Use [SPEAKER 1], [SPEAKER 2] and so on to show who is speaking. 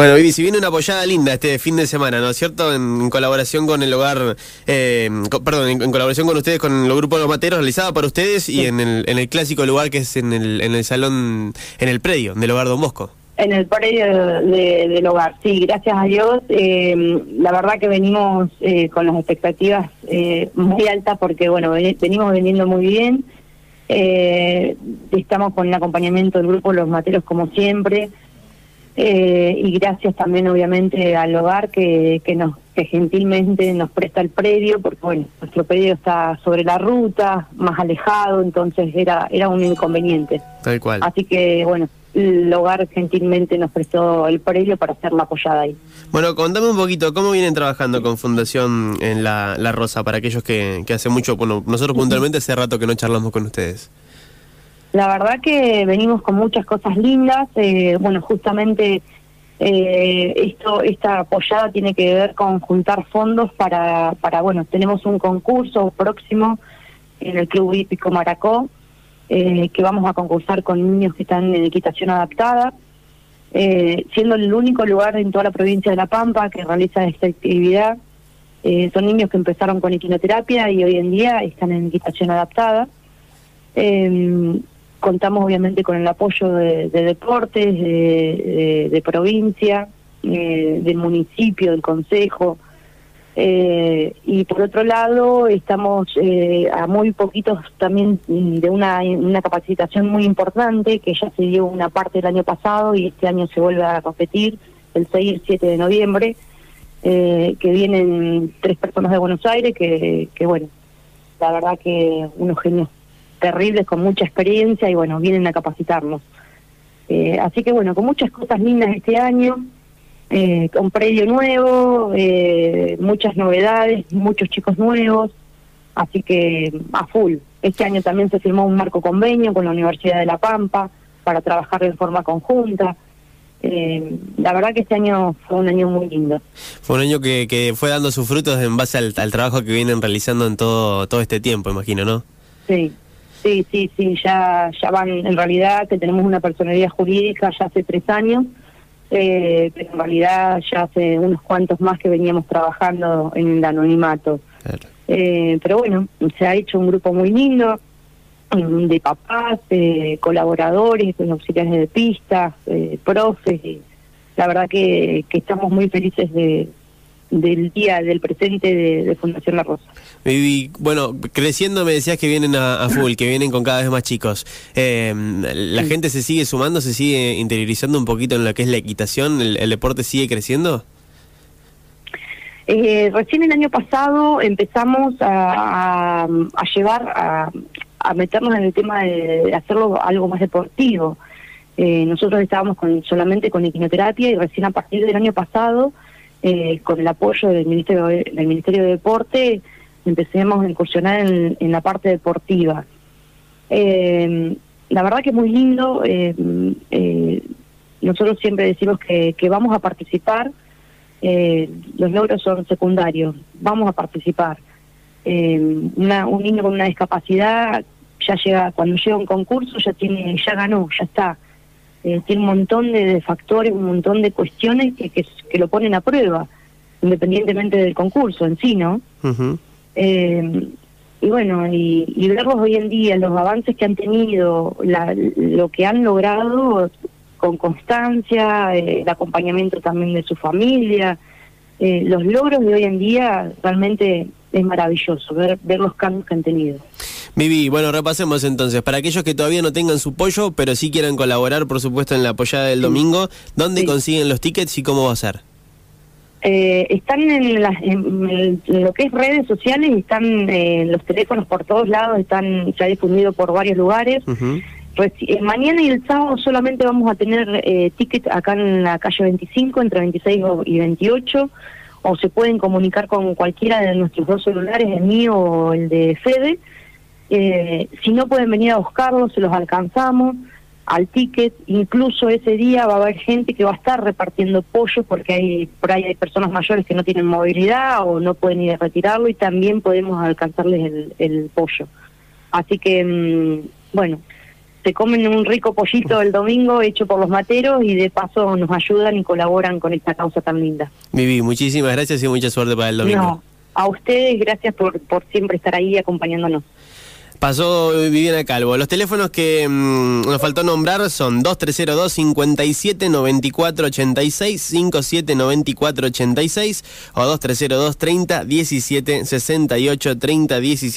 [SPEAKER 1] Bueno, Vivi, si viene una apoyada linda este fin de semana, ¿no es cierto? En, colaboración con el hogar, eh, perdón, en, colaboración con ustedes, con el grupo de los materos, realizada para ustedes y en el, en el clásico lugar que es en el, en el salón, en el predio del hogar Don Bosco.
[SPEAKER 2] En el predio del hogar, sí, gracias a Dios. Eh, la verdad que venimos eh, con las expectativas muy altas porque, bueno, venimos vendiendo muy bien. estamos con el acompañamiento del grupo Los Materos como siempre. Eh, y gracias también obviamente al hogar que, que nos que gentilmente nos presta el predio porque bueno nuestro predio está sobre la ruta más alejado entonces era era un inconveniente.
[SPEAKER 1] Tal cual.
[SPEAKER 2] Así que bueno el hogar gentilmente nos prestó el predio para hacer la apoyada ahí.
[SPEAKER 1] Bueno contame un poquito cómo vienen trabajando con Fundación en la, la Rosa para aquellos que, que hace mucho bueno nosotros puntualmente hace rato que no charlamos con ustedes
[SPEAKER 2] la verdad que venimos con muchas cosas lindas. Eh, bueno, justamente eh, esto, esta apoyada tiene que ver con juntar fondos para, para, bueno, tenemos un concurso próximo en el Club Hípico Maracó, eh, que vamos a concursar con niños que están en equitación adaptada, siendo el único lugar en toda la provincia de La Pampa que realiza esta actividad. son niños que empezaron con equinoterapia y hoy en día están en equitación adaptada. Contamos obviamente con el apoyo de, deportes, de, provincia, eh, del municipio, del consejo. Eh, y por otro lado, estamos eh, a muy poquitos también de una, una capacitación muy importante que ya se dio una parte el año pasado y este año se vuelve a competir el 6 y el 7 de noviembre, que vienen tres personas de Buenos Aires que, que bueno, la verdad que unos genios terribles con mucha experiencia y bueno, vienen a capacitarnos. Eh, así que bueno, con muchas cosas lindas este año, eh, con predio nuevo, eh, muchas novedades, muchos chicos nuevos, así que a full. Este año también se firmó un marco convenio con la Universidad de La Pampa para trabajar en forma conjunta. la verdad que este año fue un año muy lindo.
[SPEAKER 1] Fue un año que, que fue dando sus frutos en base al, al trabajo que vienen realizando en todo, todo este tiempo, imagino, ¿no?
[SPEAKER 2] Sí, Sí, sí, sí, ya, ya van, en realidad que tenemos una personalidad jurídica ya hace tres años, eh, pero en realidad ya hace unos cuantos más que veníamos trabajando en el anonimato. Eh, pero bueno, se ha hecho un grupo muy lindo mm, de papás, de colaboradores, de auxiliares de pistas, profes, y la verdad que, que estamos muy felices de, del día, del presente de, Fundación La Rosa.
[SPEAKER 1] Y, bueno, creciendo me decías que vienen a, full, que vienen con cada vez más chicos. Eh, ¿La gente se sigue sumando, se sigue interiorizando un poquito en lo que es la equitación? ¿El, deporte sigue creciendo?
[SPEAKER 2] Eh, recién el año pasado empezamos a, a, llevar, a, a, meternos en el tema de hacerlo algo más deportivo. Eh, nosotros estábamos con, solamente con equinoterapia y recién a partir del año pasado eh, con el apoyo del Ministerio de, del Ministerio de Deporte, empecemos a incursionar en, la parte deportiva. Eh, la verdad que es muy lindo. Eh, nosotros siempre decimos que, que vamos a participar. los logros son secundarios. Vamos a participar. Una, un niño con una discapacidad ya llega cuando llega un concurso ya tiene ya ganó, ya está eh, tiene un montón de, factores, un montón de cuestiones que, que, lo ponen a prueba, independientemente del concurso en sí, ¿no? eh, y bueno, y, y, verlos hoy en día, los avances que han tenido, la, lo que han logrado con constancia, eh, el acompañamiento también de su familia, eh, los logros de hoy en día realmente es maravilloso ver, ver los cambios que han tenido.
[SPEAKER 1] Vivi, bueno, repasemos entonces. Para aquellos que todavía no tengan su pollo, pero sí quieran colaborar, por supuesto, en la apoyada del domingo, ¿dónde consiguen los tickets y cómo va a ser?
[SPEAKER 2] Eh, están en, lo que es redes sociales, están eh, los teléfonos por todos lados, están ya difundidos por varios lugares. Eh, mañana y el sábado solamente vamos a tener eh, tickets acá en la calle 25, entre 26 y 28, o se pueden comunicar con cualquiera de nuestros dos celulares, el mío o el de Fede. Eh, si no pueden venir a buscarlos, se los alcanzamos al ticket. Incluso ese día va a haber gente que va a estar repartiendo pollo porque hay por ahí hay personas mayores que no tienen movilidad o no pueden ir a retirarlo y también podemos alcanzarles el, pollo. Así que, mm, bueno, se comen un rico pollito el domingo hecho por los materos y de paso nos ayudan y colaboran con esta causa tan linda.
[SPEAKER 1] Vivi, muchísimas gracias y mucha suerte para el domingo.
[SPEAKER 2] No, a ustedes gracias por, por siempre estar ahí acompañándonos.
[SPEAKER 1] Pasó Viviana Calvo. Los teléfonos que mm, nos faltó nombrar son 2302 57 94 86 57 94 86 o 2302 30 17 68 30 17